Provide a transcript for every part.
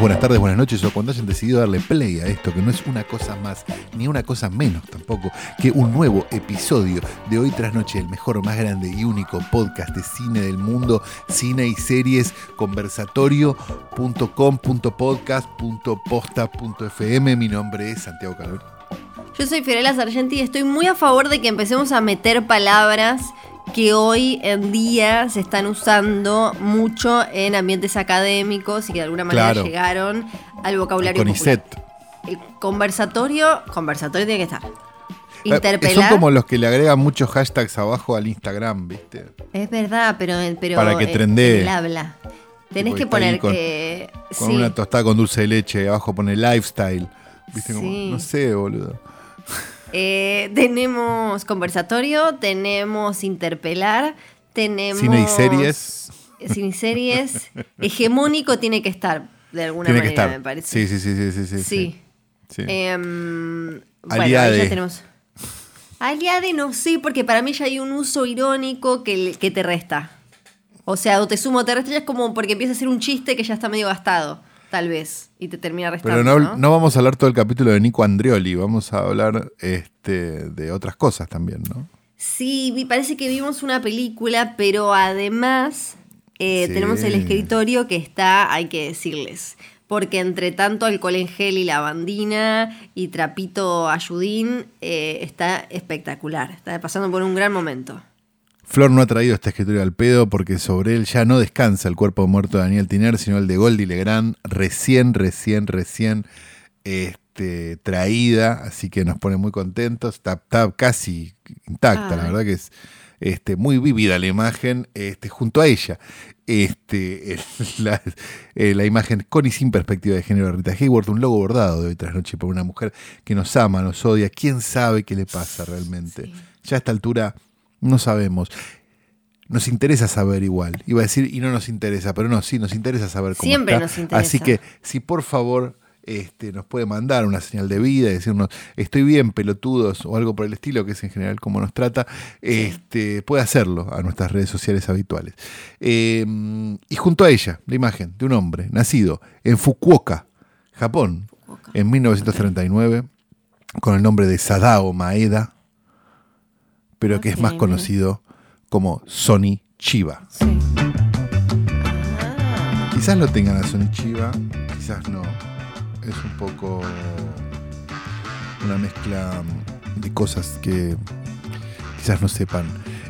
Buenas tardes, buenas noches o cuando hayan decidido darle play a esto, que no es una cosa más ni una cosa menos tampoco que un nuevo episodio de Hoy tras Noche, el mejor, más grande y único podcast de cine del mundo, cine y series, conversatorio.com.podcast.posta.fm. Mi nombre es Santiago Calori. Yo soy Fiorella Sargenti y estoy muy a favor de que empecemos a meter palabras que hoy en día se están usando mucho en ambientes académicos y que de alguna manera Claro. llegaron al vocabulario popular. El conversatorio, conversatorio tiene que estar. Eh, Interpelar. Son como los que le agregan muchos hashtags abajo al Instagram, ¿viste? Es verdad, pero, pero Para que en- trendee. en el habla. Tenés que poner con- que. Con sí. una tostada con dulce de leche, abajo pone lifestyle. ¿Viste? Como, no sé, boludo. Eh, tenemos conversatorio, tenemos interpelar, tenemos. Cine y series. Cine y series. Hegemónico tiene que estar, de alguna Tiene que manera, estar. me parece. Sí, sí, sí, sí, sí. sí, Sí. sí. Em, bueno, Aliade. ahí ya tenemos. Aliade no sé, porque para mí ya hay un uso irónico que, que te resta. O sea, o te sumo o te resta, ya es como porque empieza a ser un chiste que ya está medio gastado, tal vez, y te termina restando. Pero no, ¿no? no vamos a hablar todo el capítulo de Nico Andreoli, vamos a hablar este, de otras cosas también, ¿no? Sí, vi- parece que vimos una película, pero además eh, Sí. tenemos el escritorio que está, hay que decirles, porque entre tanto alcohol en gel y lavandina y trapito ayudín eh, está espectacular, está pasando por un gran momento. Flor no ha traído este escritorio al pedo porque sobre él ya no descansa el cuerpo muerto de Daniel Tiner, sino el de Goldie Legrand, recién, recién, recién este, traída, así que nos pone muy contentos. Está, está casi intacta, la verdad que es este, muy vívida la imagen este, junto a ella. Este, la, eh, la imagen con y sin perspectiva de género de Rita Hayworth, un logo bordado de hoy tras noche por una mujer que nos ama, nos odia. ¿Quién sabe qué le pasa realmente? Sí. Ya a esta altura no sabemos. Nos interesa saber igual. Iba a decir y no nos interesa, pero no, sí, nos interesa saber cómo Siempre está. nos interesa. Así que si por favor este, nos puede mandar una señal de vida y decirnos estoy bien, pelotudos o algo por el estilo, que es en general como nos trata, este, puede hacerlo a nuestras redes sociales habituales. Eh, y junto a ella, la imagen de un hombre nacido en Fukuoka, Japón, Fukuoka. en 1939, con el nombre de Sadao Maeda, pero que es más conocido como Sony Chiba. Sí. Quizás lo tengan a Sony Chiba, quizás no. Es un poco una mezcla de cosas que quizás no sepan.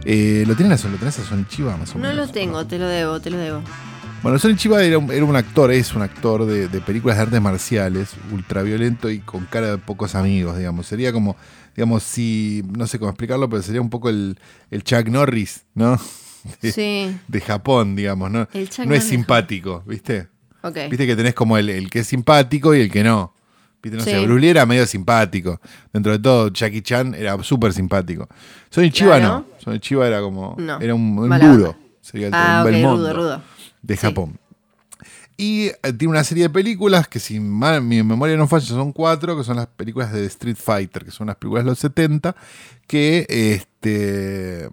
Eh, ¿Lo tienen a, ¿Lo tenés a Sony Chiba más o no menos? lo tengo, te lo debo, te lo debo. Bueno, Sony Chiba era un, era un actor, es un actor de, de películas de artes marciales, ultraviolento y con cara de pocos amigos, digamos. Sería como, digamos, si, no sé cómo explicarlo, pero sería un poco el, el Chuck Norris, ¿no? De, Sí, de Japón, digamos, ¿no? El Chuck no es simpático, ¿viste? ok. Viste que tenés como el, el que es simpático y el que no. Viste, no sé, Sí. Bruce Lee era medio simpático. Dentro de todo, Jackie Chan era súper simpático. Sony Chiba Claro. no. Sony Chiba era como. No. Era un, un duro. Sería el, Ah, un ok, Belmondo rudo, rudo. De Sí. Japón. Y eh, tiene una serie de películas que, si mal- mi memoria no falla, son cuatro, que son las películas de Street Fighter, que son las películas de los 70, que este,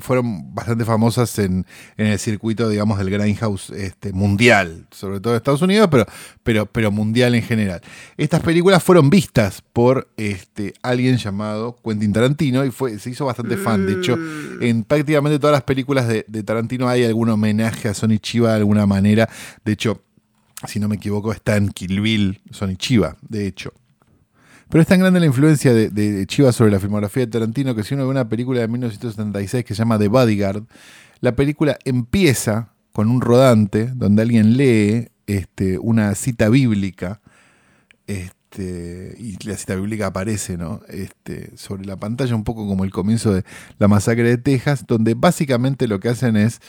fueron bastante famosas en, en el circuito, digamos, del Grindhouse este, mundial, sobre todo de Estados Unidos, pero, pero, pero mundial en general. Estas películas fueron vistas por este, alguien llamado Quentin Tarantino y fue, se hizo bastante fan. De hecho, Mm. en prácticamente todas las películas de, de Tarantino hay algún homenaje a Sonny Chiba de alguna manera. De hecho, si no me equivoco, está en Kill Bill Sonny Chiba, de hecho. Pero es tan grande la influencia de, de Chiva sobre la filmografía de Tarantino que si uno ve una película de 1976 que se llama The Bodyguard, la película empieza con un rodante donde alguien lee este, una cita bíblica este, y la cita bíblica aparece ¿no? este, sobre la pantalla un poco como el comienzo de la masacre de Texas, donde básicamente lo que hacen es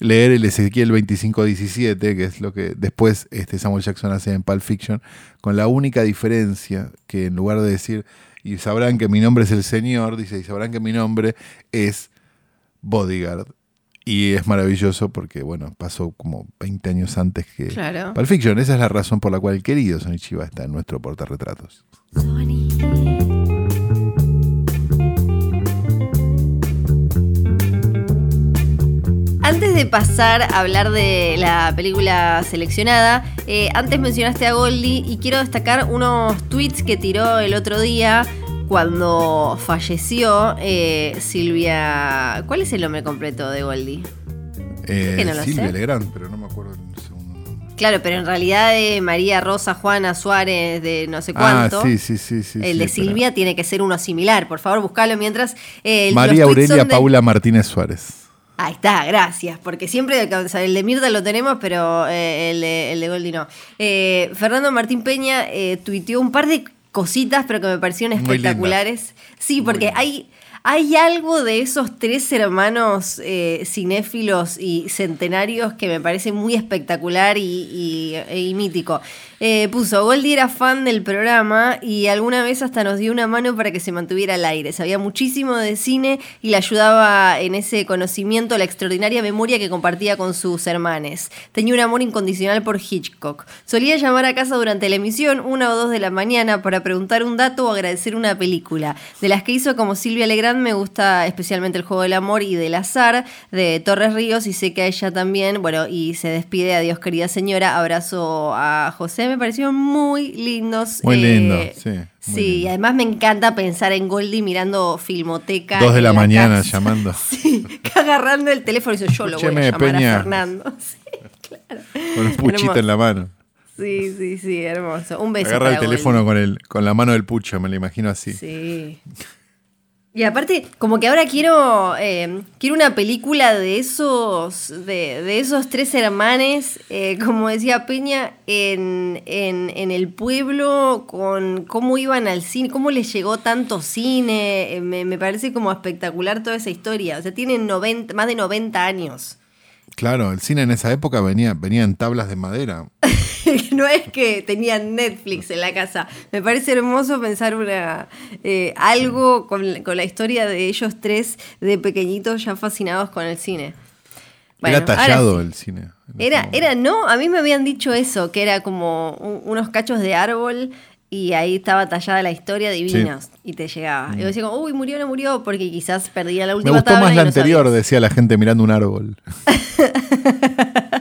leer el Ezequiel 2517, que es lo que después este Samuel Jackson hace en Pulp Fiction, con la única diferencia que en lugar de decir, y sabrán que mi nombre es el Señor, dice, y sabrán que mi nombre es Bodyguard. Y es maravilloso porque, bueno, pasó como 20 años antes que Claro. Pulp Fiction. Esa es la razón por la cual el querido Sonichiba está en nuestro portarretratos. Antes de pasar a hablar de la película seleccionada, eh, antes mencionaste a Goldie y quiero destacar unos tweets que tiró el otro día cuando falleció eh, Silvia. ¿Cuál es el nombre completo de Goldie? Eh, que no lo Silvia sé. Legrand, pero no me acuerdo el segundo nombre. Claro, pero en realidad de María Rosa Juana Suárez de no sé cuánto. Ah, sí, sí, sí. sí el sí, de espera. Silvia tiene que ser uno similar. Por favor, buscalo mientras. eh, María Aurelia de- Paula Martínez Suárez. Ahí está, gracias. Porque siempre el de Mirta lo tenemos, pero eh, el, de, el de Goldie no. Eh, Fernando Martín Peña eh, tuiteó un par de cositas, pero que me parecieron espectaculares. Sí, porque hay, hay algo de esos tres hermanos eh, cinéfilos y centenarios que me parece muy espectacular y, y- y mítico. Eh, puso, Goldie era fan del programa y alguna vez hasta nos dio una mano para que se mantuviera al aire. Sabía muchísimo de cine y le ayudaba en ese conocimiento la extraordinaria memoria que compartía con sus hermanes. Tenía un amor incondicional por Hitchcock. Solía llamar a casa durante la emisión, una o dos de la mañana, para preguntar un dato o agradecer una película. De las que hizo como Silvia Legrand me gusta especialmente El Juego del Amor y Del Azar de Torres Ríos y sé que a ella también, bueno, y se despide, adiós querida señora, abrazo a José, me parecieron muy lindos. Muy eh, lindo, sí, muy Sí, y además me encanta pensar en Goldie mirando Filmoteca. Dos de la mañana casa. llamando. Sí, agarrando el teléfono y dice, yo lo voy a llamar Peña. a Fernando. Sí, claro. Con un puchito Hermoso. en la mano. Sí, sí, sí, hermoso. Un beso. Agarra el teléfono con, el, con la mano del pucho, me lo imagino así. Sí. Y aparte, como que ahora quiero eh, quiero una película de esos de, de esos tres hermanes, eh, como decía Peña, en, en, en el pueblo, con cómo iban al cine, cómo les llegó tanto cine. eh, me, me parece como espectacular toda esa historia. O sea, tienen 90, más de 90 años. Claro, el cine en esa época venía, venía en tablas de madera. no es que tenían Netflix en la casa. Me parece hermoso pensar una eh, algo con, con la historia de ellos tres de pequeñitos ya fascinados con el cine. Bueno, era tallado sí. el cine. Era, era, no, a mí me habían dicho eso, que era como un- unos cachos de árbol y ahí estaba tallada la historia divinos y te llegaba. Y yo decía, uy, murió no murió, porque quizás perdía la Me última gustó tabla más y la no anterior, sabías. decía la gente mirando un árbol.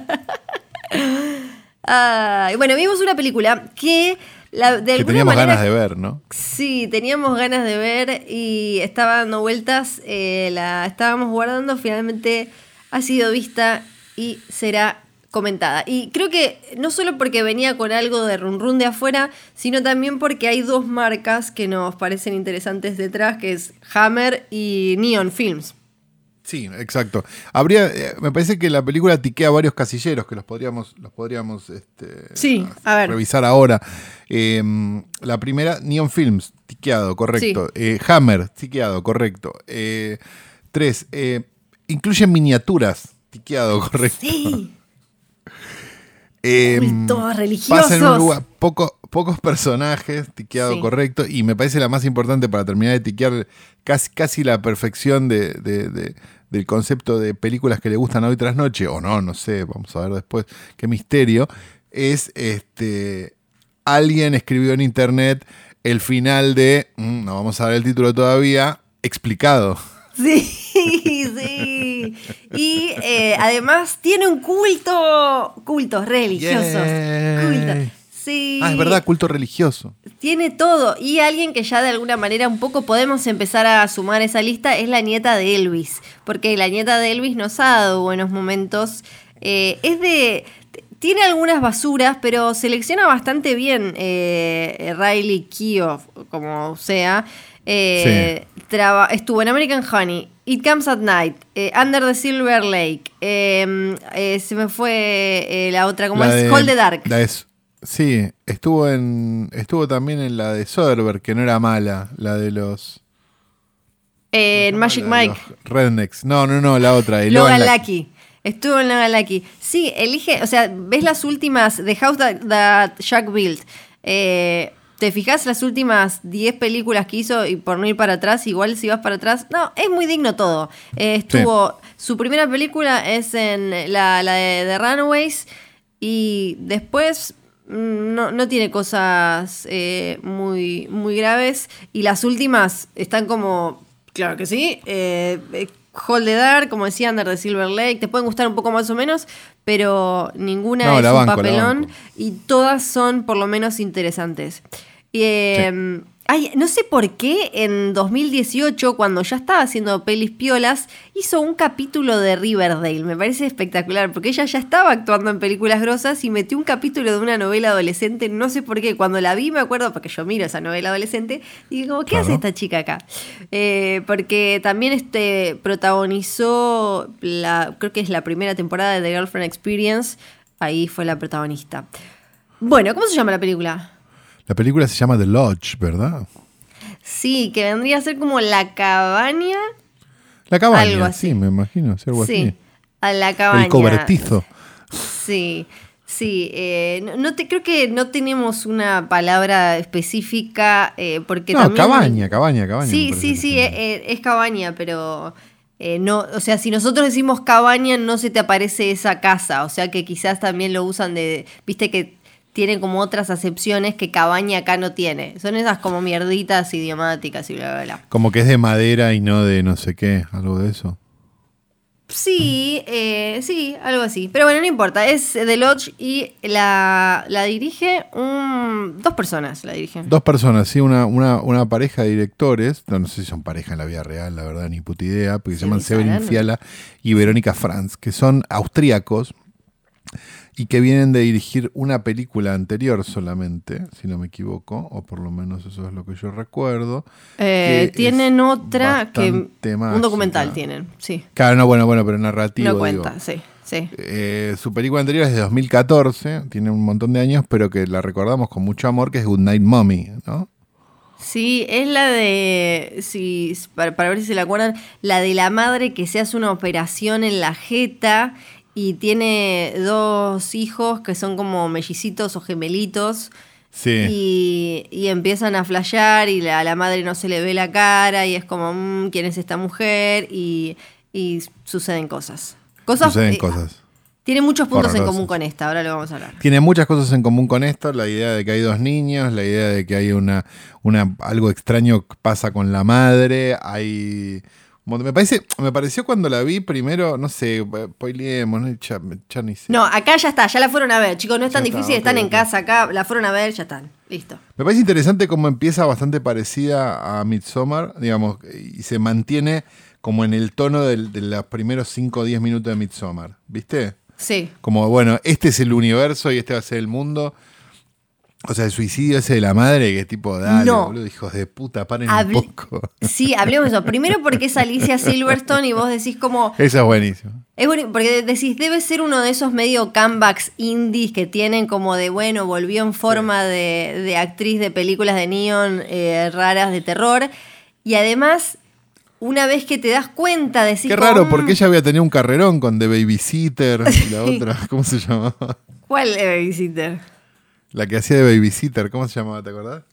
Ah, y bueno, vimos una película que la, de que alguna teníamos manera ganas de ver, ¿no? Sí, teníamos ganas de ver y estaba dando vueltas, eh, la estábamos guardando, finalmente ha sido vista y será comentada. Y creo que no solo porque venía con algo de run run de afuera, sino también porque hay dos marcas que nos parecen interesantes detrás, que es Hammer y Neon Films. Sí, exacto. Habría, eh, me parece que la película tiquea varios casilleros que los podríamos, los podríamos este, Sí, a ver. revisar ahora. Eh, la primera, Neon Films, tiqueado, correcto. Eh, Hammer, tiqueado, correcto. Eh, tres, incluye miniaturas, tiqueado, correcto. Sí, cultos religiosos. Pasa en un lugar, poco- pocos personajes, tiqueado Sí. correcto, y me parece la más importante para terminar de tiquear casi, casi la perfección de, de- de- del concepto de películas que le gustan hoy tras noche, o no, no sé, vamos a ver después qué misterio, es este alguien escribió en internet el final de, mm, no vamos a ver el título todavía, explicado. Sí, sí. Y eh, además tiene un culto, cultos religiosos. Culto. Sí. Ah, es verdad, culto religioso. Tiene todo. Y alguien que ya de alguna manera un poco podemos empezar a sumar esa lista es la nieta de Elvis. Porque la nieta de Elvis nos ha dado buenos momentos. Eh, es de. Tiene algunas basuras, pero selecciona bastante bien eh, Riley Keough, como sea. Eh, traba- estuvo en American Honey, It Comes at Night, eh, Under the Silver Lake. eh, eh, se me fue la otra, como La es de- Hold the Dark. la de- sí, estuvo en estuvo también en la de Soderbergh, que no era mala, la de los Eh, en ¿cómo Magic de Mike. Rednecks. No, no, no, la otra, Logan Logan Lucky. Estuvo en la Lucky. Sí, elige, o sea, ves las últimas, The House That, that Jack Built. Eh, te fijas las últimas 10 películas que hizo y por no ir para atrás, igual si vas para atrás, no, es muy digno todo. Eh, estuvo, su primera película es en la, la de The Runaways y después no, no tiene cosas eh, muy, muy graves. Y las últimas están como, claro que sí, eh, eh, Hold the Dark, como decía Under the Silver Lake, te pueden gustar un poco más o menos, pero ninguna No, es un banco, papelón y todas son por lo menos interesantes. Y, eh, ay, no sé por qué en 2018, cuando ya estaba haciendo pelis piolas, hizo un capítulo de Riverdale. Me parece espectacular, porque ella ya estaba actuando en películas grosas y metió un capítulo de una novela adolescente. No sé por qué. Cuando la vi, me acuerdo, porque yo miro esa novela adolescente, y digo, ¿qué Claro. hace esta chica acá? Eh, porque también este, protagonizó, la, creo que es la primera temporada de The Girlfriend Experience. Ahí fue la protagonista. Bueno, ¿cómo se llama la película? La película se llama The Lodge, ¿verdad? Sí, que vendría a ser como la cabaña. La cabaña, Algo así. sí, me imagino, sí, algo sí, así. a la cabaña. El cobertizo. Sí, sí. eh, no, no te, creo que no tenemos una palabra específica eh, porque No, también... cabaña, cabaña, cabaña. Sí, sí, sí, se eh, eh, es cabaña, pero eh, no, o sea, si nosotros decimos cabaña, no se te aparece esa casa, o sea que quizás también lo usan de, viste que tienen como otras acepciones que cabaña acá no tiene. Son esas como mierditas idiomáticas y bla, bla, bla. Como que es de madera y no de no sé qué, algo de eso. Sí, eh, sí, algo así. Pero bueno, no importa. Es The Lodge y la, la dirige un, dos personas. La dirigen. Dos personas, sí, una, una, una pareja de directores, no, no sé si son pareja en la vida real, la verdad, ni puta idea, porque se llaman Severin. Fiala y Verónica Franz, que son austríacos y que vienen de dirigir una película anterior solamente, si no me equivoco, o por lo menos eso es lo que yo recuerdo. Eh, tienen otra que. Un documental tienen, sí. Claro, no, bueno, bueno, pero narrativo. No digo. cuenta, sí, sí. Eh, su película anterior es de 2014, tiene un montón de años, pero que la recordamos con mucho amor, que es Good Night Mommy, ¿no? Sí, es la de. Sí, para, para ver si se la acuerdan. La de la madre que se hace una operación en la jeta y tiene dos hijos que son como mellicitos o gemelitos. Sí. Y, y empiezan a flashear y a la madre no se le ve la cara y es como, "Mm, ¿quién es esta mujer? Y, y suceden cosas. Cosas Suceden eh, cosas. Tiene muchos puntos en común con esta, ahora lo vamos a hablar. Tiene muchas cosas en común con esto, la idea de que hay dos niños, la idea de que hay una, una algo extraño que pasa con la madre, hay me parece me pareció cuando la vi primero, no sé, spoileemos, no ya, ya ni sé. No, acá ya está, ya la fueron a ver, chicos, no es tan Ya difícil, están en casa acá, la fueron a ver, ya están, listo. Me parece interesante cómo empieza bastante parecida a Midsommar, digamos, y se mantiene como en el tono del- de los primeros 5 o 10 minutos de Midsommar, ¿viste? Sí. Como, bueno, este es el universo y este va a ser el mundo. O sea, el suicidio ese de la madre, que es tipo, dale, No. boludo, hijos de puta, paren Hable- un poco. Sí, hablemos de eso. Primero porque es Alicia Silverstone y vos decís como... Esa es buenísima. Es bueno, porque decís, debe ser uno de esos medio comebacks indies que tienen como de, bueno, volvió en forma de, de actriz de películas de neon eh, raras de terror. Y además, una vez que te das cuenta, decís... Qué raro, "Mm, porque ella había tenido un carrerón con The Babysitter y la otra, ¿cómo se llamaba? ¿Cuál es Babysitter? La que hacía de Babysitter, ¿cómo se llamaba? ¿Te acordás?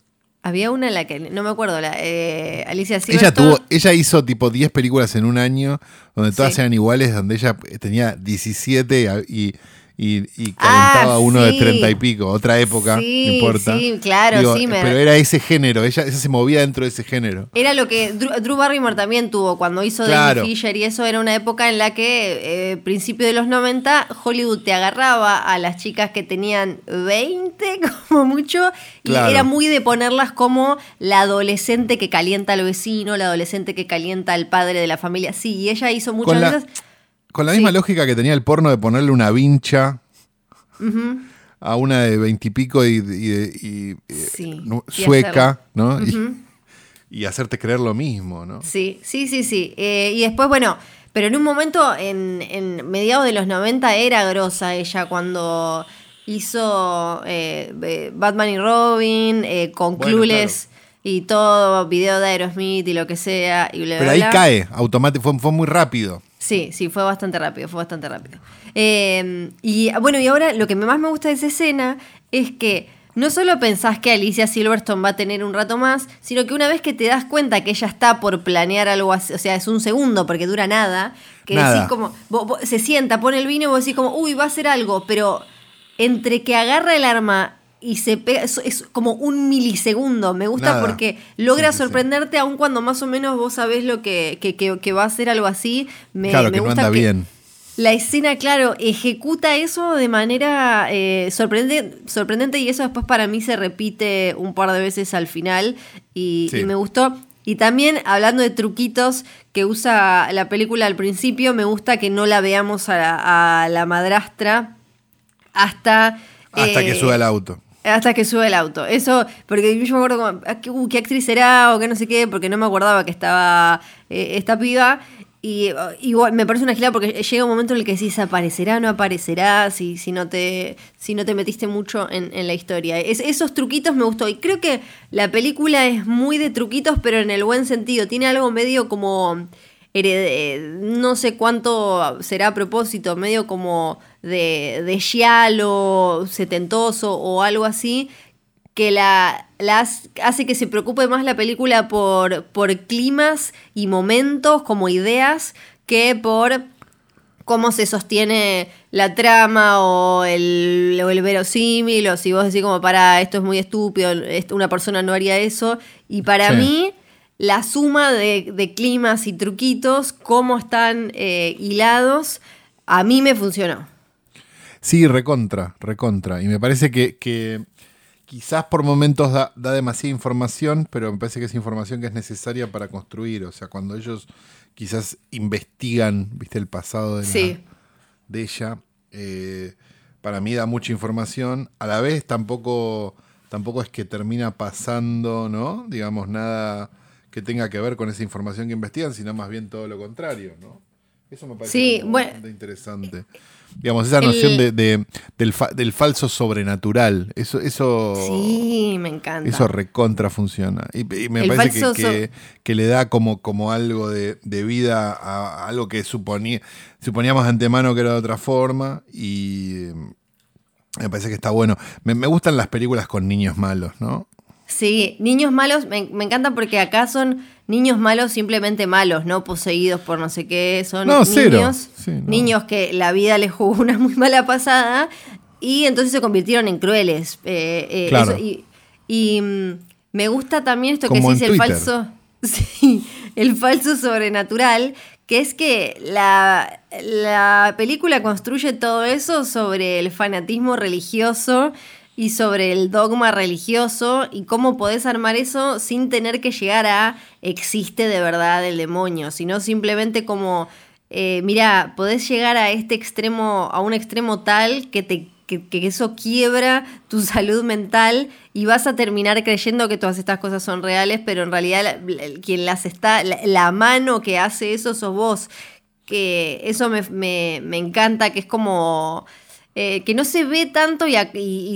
Había una en la que, no me acuerdo, la, eh, Alicia Ella Silverstone. tuvo, ella hizo tipo 10 películas en un año, donde todas Sí. eran iguales, donde ella tenía 17 y, y, y Ah, calentaba a uno de. 30 y pico, otra época, Sí, no importa. sí, claro, sí, me- Pero era ese género, ella, ella se movía dentro de ese género. Era lo que Drew, Drew Barrymore también tuvo cuando hizo Claro. David Fisher y eso era una época en la que, eh, principio de los 90, Hollywood te agarraba a las chicas que tenían 20 como mucho y Claro. era muy de ponerlas como la adolescente que calienta al vecino, la adolescente que calienta al padre de la familia. Sí, y ella hizo muchas la- veces... Con la Sí. misma lógica que tenía el porno de ponerle una vincha a una de veintipico y, y, de- y- y- Sí, nu- y sueca, ¿no? Y- Y, hacerte creer lo mismo, ¿no? Sí, sí, sí, sí. Eh, y después, bueno, pero en un momento, en, en mediados de los 90, era grosa ella cuando hizo eh, eh, Batman y Robin, eh, con Bueno, Clueless y todo, video de Aerosmith y lo que sea. Y bla, Pero bla, ahí bla. cae, automático, fue, fue muy rápido. Sí, sí, fue bastante rápido, fue bastante rápido. Eh, y bueno, y ahora lo que más me gusta de esa escena es que no solo pensás que Alicia Silverstone va a tener un rato más, sino que una vez que te das cuenta que ella está por planear algo así, o sea, es un segundo porque dura nada, que Nada. decís como, vos- vos- se sienta, pone el vino y vos decís como, uy, va a hacer algo, pero entre que agarra el arma y se pega, es, es como un milisegundo, me gusta Nada. porque logra Sí, sí, sí. sorprenderte aun cuando más o menos vos sabés lo que, que, que- que va a hacer algo así. Me, claro, me que no gusta anda que- bien. la escena, claro, ejecuta eso de manera eh, sorprendente, sorprendente y eso después para mí se repite un par de veces al final y, Sí. y me gustó. Y también hablando de truquitos que usa la película al principio, me gusta que no la veamos a la, a la madrastra hasta... Hasta eh, que suba el auto. Hasta que sube el auto. Eso, porque yo me acuerdo como, ah, ¿qué, uh, qué actriz será o qué no sé qué, porque no me acordaba que estaba eh, esta piba. Y igual me parece una gilada porque llega un momento en el que decís aparecerá, no aparecerá, si, si, no, te, si no te metiste mucho en, en la historia. Es- esos truquitos me gustó. Y creo que la película es muy de truquitos, pero en el buen sentido. Tiene algo medio como no sé cuánto será a propósito, medio como de, de giallo setentoso o algo así, que la, la hace- que se preocupe más la película por, por climas y momentos como ideas que por cómo se sostiene la trama o el, o el verosímil, o si vos decís como para esto es muy estúpido, una persona no haría eso. Y para Sí. mí, la suma de, de climas y truquitos, cómo están eh, hilados, a mí me funcionó. Sí, recontra, recontra. Y me parece que, que quizás por momentos da, da demasiada información, pero me parece que es información que es necesaria para construir. O sea, cuando ellos quizás investigan, viste, el pasado de, la- Sí. de ella, eh, para mí da mucha información. A la vez tampoco, tampoco es que termina pasando, ¿no? Digamos, nada que tenga que ver con esa información que investigan, sino más bien todo lo contrario, ¿no? Eso me parece Sí, bueno, interesante. Digamos, esa el- noción de, de- del, fa- del falso sobrenatural. Eso, eso, Sí, me encanta. eso recontra funciona. Y, y me El parece que, que- que le da como, como algo de, de vida a, a algo que suponía, suponíamos de antemano que era de otra forma. Y eh, me parece que está bueno. Me, me gustan las películas con niños malos, ¿no? Sí, niños malos, me, me encanta porque acá son niños malos simplemente malos, no poseídos por no sé qué, son No, niños, Sí, no. niños que la vida les jugó una muy mala pasada y entonces se convirtieron en crueles. eh, eh, Claro. eso, y y, mm, me gusta también esto que decís, en el falso, sí, el falso sobrenatural, que es que la, la película construye todo eso sobre el fanatismo religioso y sobre el dogma religioso y cómo podés armar eso sin tener que llegar a existe de verdad el demonio, sino simplemente como, eh, mira, podés llegar a este extremo, a un extremo tal que te que, que eso quiebra tu salud mental y vas a terminar creyendo que todas estas cosas son reales, pero en realidad quien las está, la, la mano que hace eso sos vos. Que eso me, me- me encanta, que es como eh, que no se ve tanto y,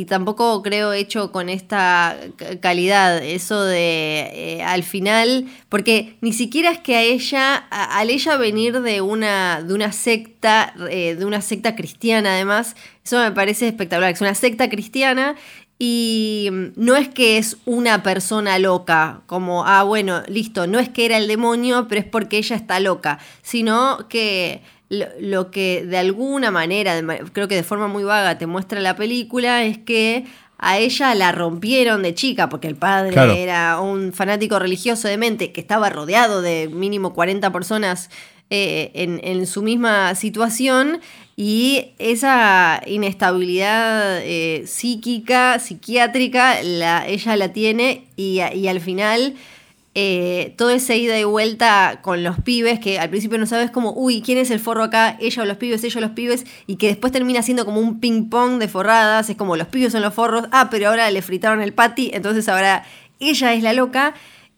tampoco creo hecho con esta ca- calidad. Eso de eh, al final, porque ni siquiera es que a ella, a- al ella venir de una, de una secta, eh, de una secta cristiana además, eso me parece espectacular. Es una secta cristiana y no es que es una persona loca, como, ah, bueno, listo, no es que era el demonio, pero es porque ella está loca, sino que lo, lo que de alguna manera, creo que de forma muy vaga te muestra la película, es que a ella la rompieron de chica, porque el padre Claro. era un fanático religioso de mente que estaba rodeado de mínimo 40 personas eh, en, en su misma situación y esa inestabilidad eh, psíquica, psiquiátrica, la, ella la tiene y, y al final eh, toda esa ida y vuelta con los pibes, que al principio no sabes como, uy, ¿quién es el forro acá? Ella o los pibes, ella o los pibes, y que después termina siendo como un ping pong de forradas, es como los pibes son los forros, ah, pero ahora le fritaron el patty, entonces ahora ella es la loca,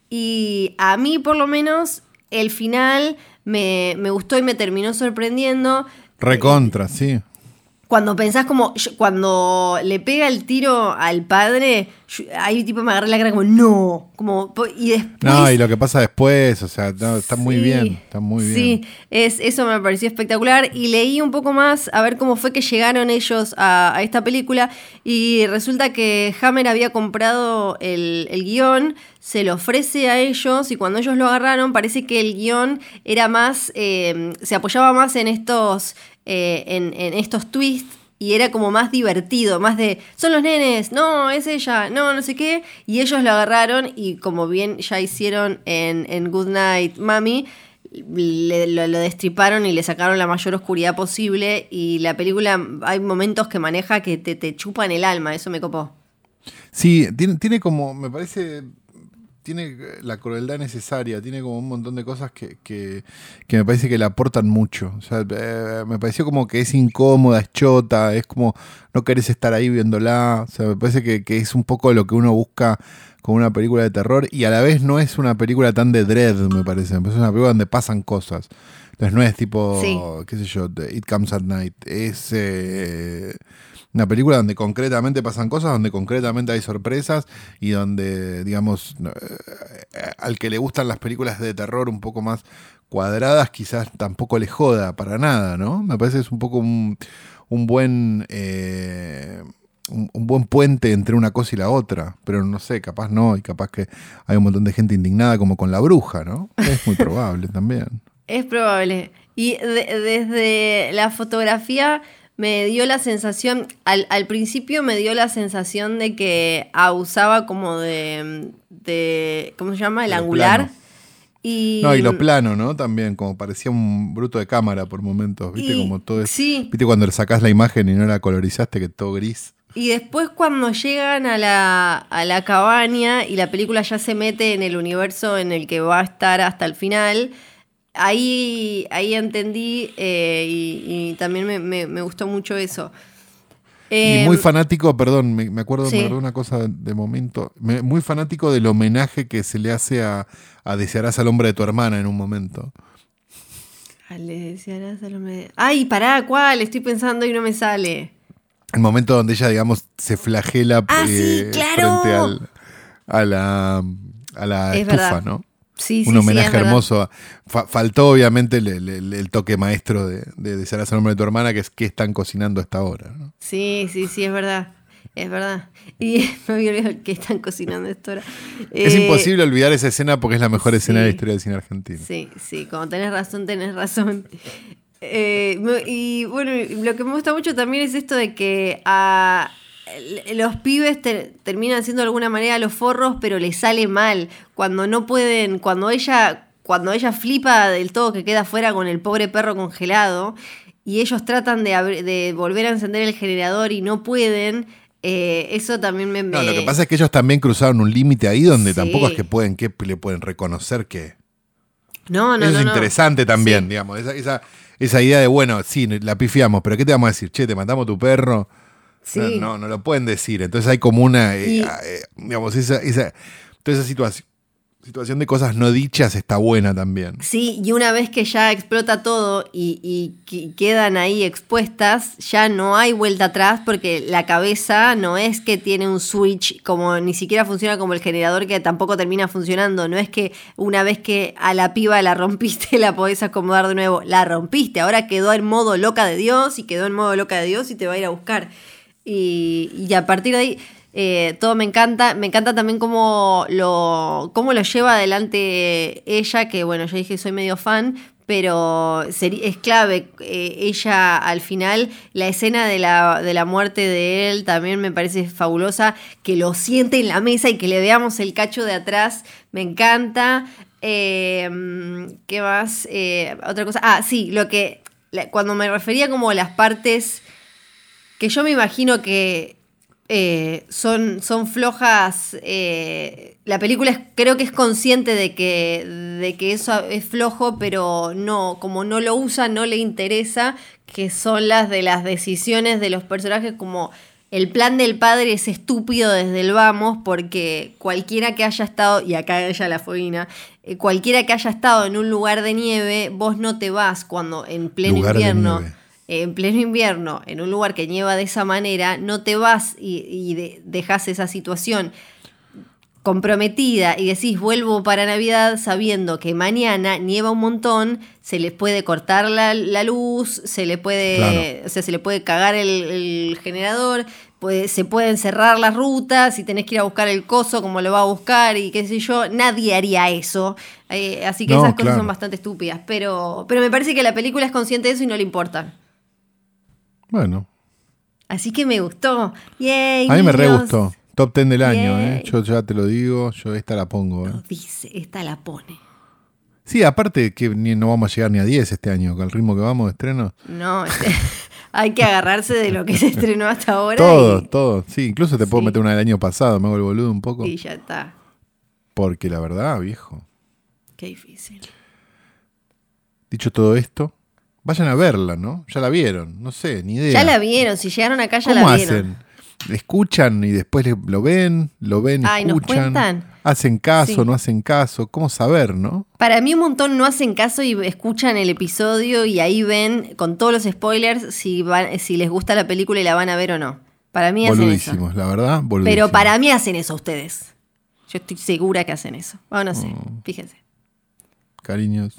y a mí por lo menos el final me, me gustó y me terminó sorprendiendo. Recontra, sí. Cuando pensás como, yo- cuando le pega el tiro al padre, yo- ahí tipo me agarré la cara como, no, como, y después... No, y lo que pasa después, o sea, no, está muy bien, está muy bien. Sí, es, eso me pareció espectacular y leí un poco más a ver cómo fue que llegaron ellos a, a esta película y resulta que Hammer había comprado el, el guion, se lo ofrece a ellos y cuando ellos lo agarraron parece que el guion era más, eh, se apoyaba más en estos, eh, en, estos twists y era como más divertido, más de, son los nenes, no, es ella, no, no sé qué. Y ellos lo agarraron y como bien ya hicieron en, en Good Night Mami, lo, lo destriparon y le sacaron la mayor oscuridad posible. Y la película, hay momentos que maneja que te, te chupan el alma, eso me copó. Sí, tiene, tiene como, me parece, tiene la crueldad necesaria, tiene como un montón de cosas que, que, que me parece que le aportan mucho. O sea, eh, me pareció como que es incómoda, es chota, es como no querés estar ahí viéndola. O sea, me parece que, que es un poco lo que uno busca con una película de terror y a la vez no es una película tan de dread, me parece. Me parece una película donde pasan cosas. Entonces no es tipo, Sí. qué sé yo, It Comes at Night. Es eh, una película donde concretamente pasan cosas, donde concretamente hay sorpresas y donde, digamos, eh, al que le gustan las películas de terror un poco más cuadradas, quizás tampoco le joda para nada, ¿no? Me parece que es un poco un, un buen... eh, buen puente entre una cosa y la otra, pero no sé, capaz no, y capaz que hay un montón de gente indignada como con la bruja, ¿no? Es muy probable también. Es probable. Y de- desde la fotografía me dio la sensación, al, al principio me dio la sensación de que abusaba como de, de ¿cómo se llama? El lo angular. plano. Y, No, y lo plano, ¿no? También, como parecía un bruto de cámara por momentos, ¿viste? Y- como todo es, sí. ¿Viste cuando le sacás la imagen y no la colorizaste, que todo gris? Y después cuando llegan a la, a la cabaña y la película ya se mete en el universo en el que va a estar hasta el final, ahí, ahí entendí eh, y, y también me, me- me gustó mucho eso. y Eh, muy fanático, perdón, me, me acuerdo sí. me una cosa de momento, me- muy fanático del homenaje que se le hace a, a Desearás al hombre de tu hermana en un momento. le desearás al hombre- Ay, pará, ¿cuál? Estoy pensando y no me sale. El momento donde ella, digamos, se flagela Ah, sí, eh, claro. frente al- a la, a la Es estufa, verdad. ¿no? Sí, un sí, homenaje hermoso. Fa- faltó obviamente el, el- el- el toque maestro de, de Desearás al hombre de tu hermana, que es qué están cocinando a esta hora. ¿no? Sí, sí, sí, es verdad. Es verdad. Y me había olvidado que están cocinando esto ahora. Es Eh, imposible olvidar esa escena porque es la mejor escena de la historia del cine argentino. Sí, sí, como tenés razón, tenés razón. Eh, y bueno, lo que me gusta mucho también es esto de que a los pibes ter- terminan siendo de alguna manera los forros, pero les sale mal. Cuando no pueden, cuando ella, cuando ella flipa del todo que queda fuera con el pobre perro congelado, y ellos tratan de, de volver a encender el generador y no pueden. eh, eso también me, No, lo que pasa es que ellos también cruzaron un límite ahí donde Sí. tampoco es que pueden, que le pueden reconocer que. No, no, Eso no, es no. interesante también, Sí. digamos. Esa, esa, esa idea de, bueno, sí, la pifiamos, pero ¿qué te vamos a decir? Che, te matamos tu perro. Sí. No, no, no lo pueden decir. Entonces hay como una, eh, Y- eh, digamos, esa, esa, toda esa situación, situación de cosas no dichas está buena también. Sí, y una vez que ya explota todo y, y que- quedan ahí expuestas, ya no hay vuelta atrás porque la cabeza no es que tiene un switch, como ni siquiera funciona como el generador que tampoco termina funcionando. No es que una vez que a la piba la rompiste la podés acomodar de nuevo. La rompiste, ahora quedó en modo loca de Dios y quedó en modo loca de Dios y te va a ir a buscar. Y, y a partir de ahí eh, todo me encanta. Me encanta también cómo lo, cómo lo lleva adelante ella, que bueno, ya dije soy medio fan, pero es clave. eh, ella al final, la escena de la, de la muerte de él también me parece fabulosa. Que lo siente en la mesa y que le veamos el cacho de atrás, me encanta. Eh, ¿Qué más? Eh, otra cosa. Ah, sí, lo que. Cuando me refería como las partes que yo me imagino que eh, son, son flojas. eh, la película es- creo que es consciente de que, de que eso es flojo, pero no, como no lo usa, no le interesa, que son las de las decisiones de los personajes, como el plan del padre es estúpido desde el vamos, porque cualquiera que haya estado, y acá ella la foguina, eh, cualquiera que haya estado en un lugar de nieve, vos no te vas cuando en pleno Lugar de invierno. nieve. En pleno invierno, en un lugar que nieva de esa manera, no te vas y, y de- dejas esa situación comprometida y decís vuelvo para Navidad sabiendo que mañana nieva un montón, se les puede cortar la, la luz, se le puede, Claro. o sea, se le puede cagar el, el generador, puede- se pueden cerrar las rutas y tenés que ir a buscar el coso como lo va a buscar y qué sé yo, nadie haría eso. Eh, así que No, esas cosas claro. son bastante estúpidas, pero, pero me parece que la película es consciente de eso y no le importa. Bueno, Así que me gustó. Yay, a mí me re gustó. Top 10 del año, ¿eh? Yo ya te lo digo, yo esta la pongo, ¿eh? Dice, esta la pone. Sí, aparte que ni- no vamos a llegar ni a 10 este año, con el ritmo que vamos de estreno. No, este, hay que agarrarse de lo que se estrenó hasta ahora. Todo, y- todo. Sí, incluso te puedo Sí. meter una del año pasado, me hago el boludo un poco. Y, ya está. Porque la verdad, viejo, Qué difícil. dicho todo esto, vayan a verla, ¿no? Ya la vieron, no sé, ni idea. Ya la vieron, si llegaron acá ya ¿Cómo la vieron. hacen? ¿Escuchan y después lo ven? ¿Lo ven, Ay, ¿nos escuchan? cuentan? ¿Hacen caso, Sí. no hacen caso? ¿Cómo saber, no? Para mí un montón no hacen caso y escuchan el episodio y ahí ven con todos los spoilers si, van- si les gusta la película y la van a ver o no. Para mí hacen eso. La verdad. Pero para mí hacen eso ustedes. Yo estoy segura que hacen eso. Bueno, no sé, Mm. fíjense. Cariños.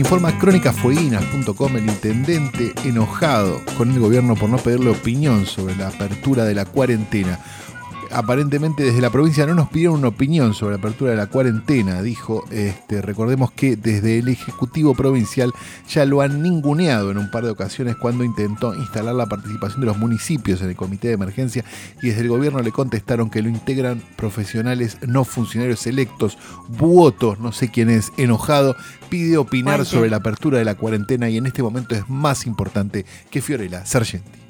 Informa crónicafueguinas.com el intendente enojado con el gobierno por no pedirle opinión sobre la apertura de la cuarentena. Aparentemente desde la provincia no nos pidieron una opinión sobre la apertura de la cuarentena, dijo. Este, recordemos que desde el Ejecutivo Provincial ya lo han ninguneado en un par de ocasiones cuando intentó instalar la participación de los municipios en el comité de emergencia y desde el gobierno le contestaron que lo integran profesionales no funcionarios electos. Buoto, no sé quién es, enojado, pide opinar sobre la apertura de la cuarentena y en este momento es más importante que Fiorella Sargenti.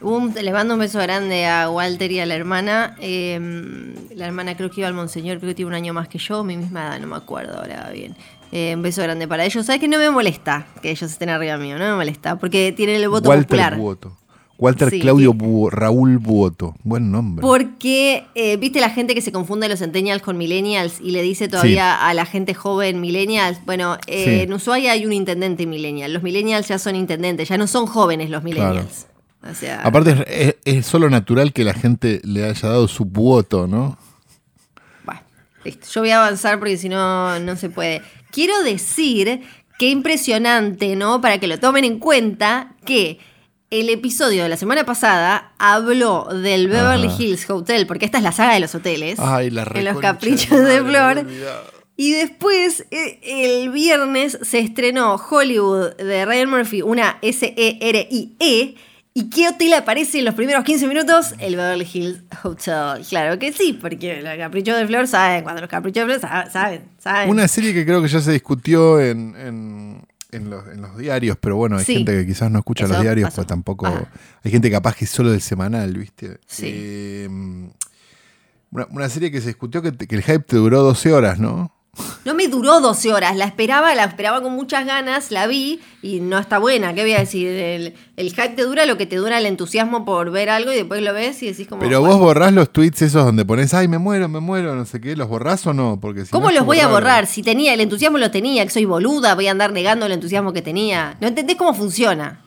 Un, le mando un beso grande a Walter y a la hermana. Eh, la hermana creo que iba al Monseñor, creo que tiene un año más que yo, mi misma edad, no me acuerdo ahora bien. Eh, un beso grande para ellos. ¿Sabes que no me molesta que ellos estén arriba mío? No me molesta, porque tienen el voto Walter popular. Buoto. Walter Sí, Claudio. Buo- Raúl Buoto. Buen nombre. Porque, eh, viste la gente que se confunde los centennials con millennials y le dice todavía a la gente joven millennials. Bueno, eh, Sí. en Ushuaia hay un intendente millennial. Los millennials ya son intendentes, ya no son jóvenes los millennials. O sea, Aparte es, solo natural que la gente le haya dado su voto, ¿no? Bueno, listo. Yo voy a avanzar porque si no, no se puede. Quiero decir que impresionante, ¿no? Para que lo tomen en cuenta que el episodio de la semana pasada habló del Beverly Ajá. Hills Hotel, porque esta es la saga de los hoteles. Ay, la En los caprichos de Flor. Y después, eh, el viernes, se estrenó Hollywood de Ryan Murphy, una S-E-R-I-E. ¿Y qué hotel aparece en los primeros 15 minutos? El Beverly Hills Hotel. Claro que sí, porque los caprichos de Flor saben, cuando los caprichos de Flor sa- saben, saben. Una serie que creo que ya se discutió en, en- en los, en los diarios, pero bueno, hay Sí. gente que quizás no escucha Eso los diarios, pasó. pues tampoco. Ajá. Hay gente capaz que es solo del semanal, ¿viste? Sí. Eh, una, una serie que se discutió que, que el hype te duró 12 horas, ¿no? No me duró 12 horas, la esperaba, la esperaba con muchas ganas, la vi y no está buena. ¿Qué voy a decir? El, el hype te dura lo que te dura el entusiasmo por ver algo y después lo ves y decís como... Pero bueno, vos borrás los tweets esos donde pones, ay, me muero, me muero, no sé qué, ¿los borrás o no? Porque si ¿Cómo no, los voy a borrar? Si tenía, el entusiasmo lo tenía, que soy boluda, voy a andar negando el entusiasmo que tenía. ¿No entendés cómo funciona?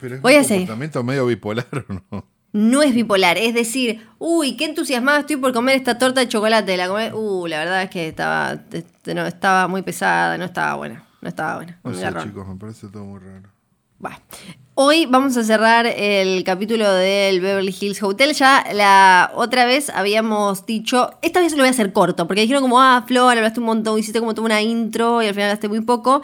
Pero es Voy un a seguir. comportamiento medio bipolar, ¿o no? No es bipolar, es decir, uy, qué entusiasmada estoy por comer esta torta de chocolate. La comé, uh, la verdad es que estaba, este, no, estaba muy pesada, no estaba buena. No estaba buena. Sé, garrón. chicos, me parece todo muy raro. Bah. Hoy vamos a cerrar el capítulo del Beverly Hills Hotel. Ya la otra vez habíamos dicho, esta vez lo voy a hacer corto, porque dijeron como, ah, Flor, hablaste un montón, hiciste como toda una intro y al final hablaste muy poco.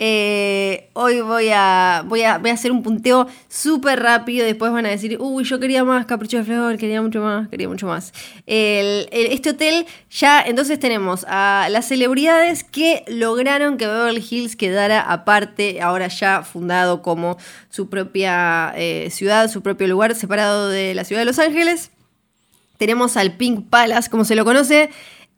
Eh, hoy voy a, voy, a, voy a hacer un punteo súper rápido. Después van a decir, uy, yo quería más Capricho de Flor, quería mucho más, quería mucho más. El- este hotel ya, entonces tenemos a las celebridades que lograron que Beverly Hills quedara aparte, ahora ya fundado como su propia eh, ciudad, su propio lugar, separado de la ciudad de Los Ángeles. Tenemos al Pink Palace, como se lo conoce,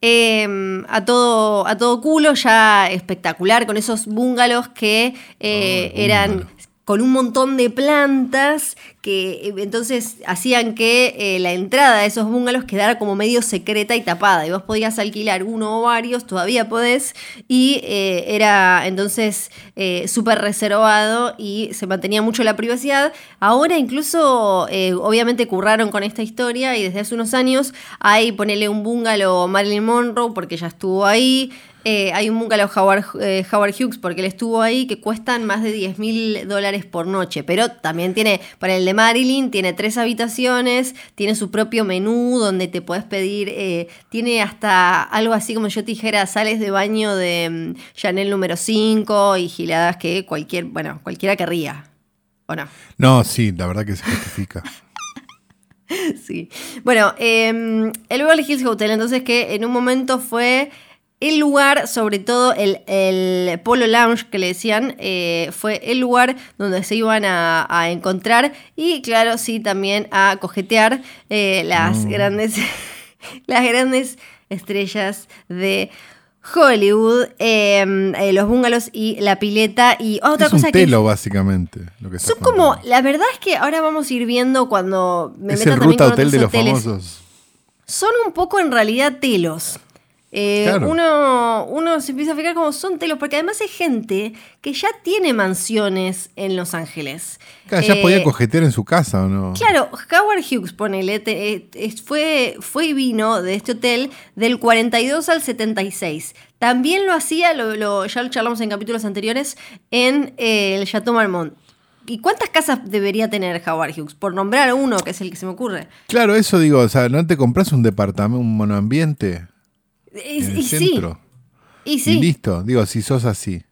eh, a, todo, a todo culo, ya espectacular, con esos bungalows que eh, Oh, eran. Con un montón de plantas que eh, entonces hacían que eh, la entrada de esos bungalows quedara como medio secreta y tapada. Y vos podías alquilar uno o varios, todavía podés, y eh, era entonces súper reservado y se mantenía mucho la privacidad. Ahora incluso, obviamente, curraron con esta historia y desde hace unos años hay, ponerle un bungalow Marilyn Monroe porque ya estuvo ahí. Eh, hay un bungalow Howard, eh, Howard Hughes, porque él estuvo ahí, que cuestan más de 10 mil dólares por noche. Pero también tiene, para el de Marilyn, tiene tres habitaciones, tiene su propio menú donde te puedes pedir, eh, tiene hasta algo así como yo te dijera, sales de baño de mm, Chanel número 5 y giladas que cualquier, bueno, cualquiera querría. ¿O no? No, sí, la verdad que se justifica. sí. Bueno, em, el Beverly Hills Hotel, entonces que en un momento fue el lugar, sobre todo el, Polo Lounge que le decían, eh, fue el lugar donde se iban a, encontrar y claro, sí, también a cojetear eh, las, grandes, las grandes estrellas de Hollywood, em, eh, los bungalows y la pileta y otra es cosa un telo, básicamente. Lo que son como, la verdad es que ahora vamos a ir viendo cuando me es el ruta hotel de los famosos. Son un poco en realidad telos. Eh, uno, uno se empieza a fijar como son telos, porque además hay gente que ya tiene mansiones en Los Ángeles. ya podía eh, cojetear en su casa, ¿o no? Claro, Howard Hughes, ponele, eh, fue, fue y vino de este hotel del 42 al 76. También lo hacía, lo, ya lo charlamos en capítulos anteriores, en el Chateau Marmont. ¿Y cuántas casas debería tener Howard Hughes? Por nombrar uno, que es el que se me ocurre. Claro, eso digo, o sea, ¿no te compras un departamento, un monoambiente? Y, en el centro. Sí. Y sí. Y listo, digo, si sos así.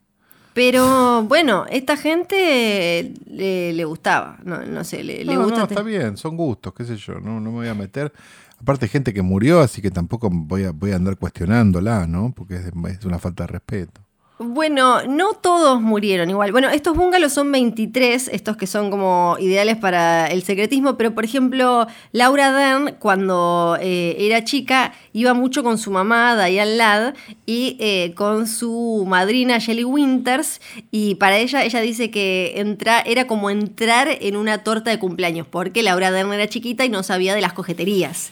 Pero bueno, esta gente le, gustaba, no, no sé, le, no, gusta. No, está bien, son gustos, qué sé yo, no, no me voy a meter. Aparte, gente que murió, así que tampoco voy a, voy a andar cuestionándola, ¿no? Porque es una falta de respeto. Bueno, no todos murieron igual. Bueno, estos bungalows son 23, estos que son como ideales para el secretismo, pero por ejemplo, Laura Dern, cuando eh, era chica, iba mucho con su mamá, Diane Ladd, y eh, con su madrina, Shelly Winters, y para ella, ella dice que entra, era como entrar en una torta de cumpleaños, porque Laura Dern era chiquita y no sabía de las cogeterías.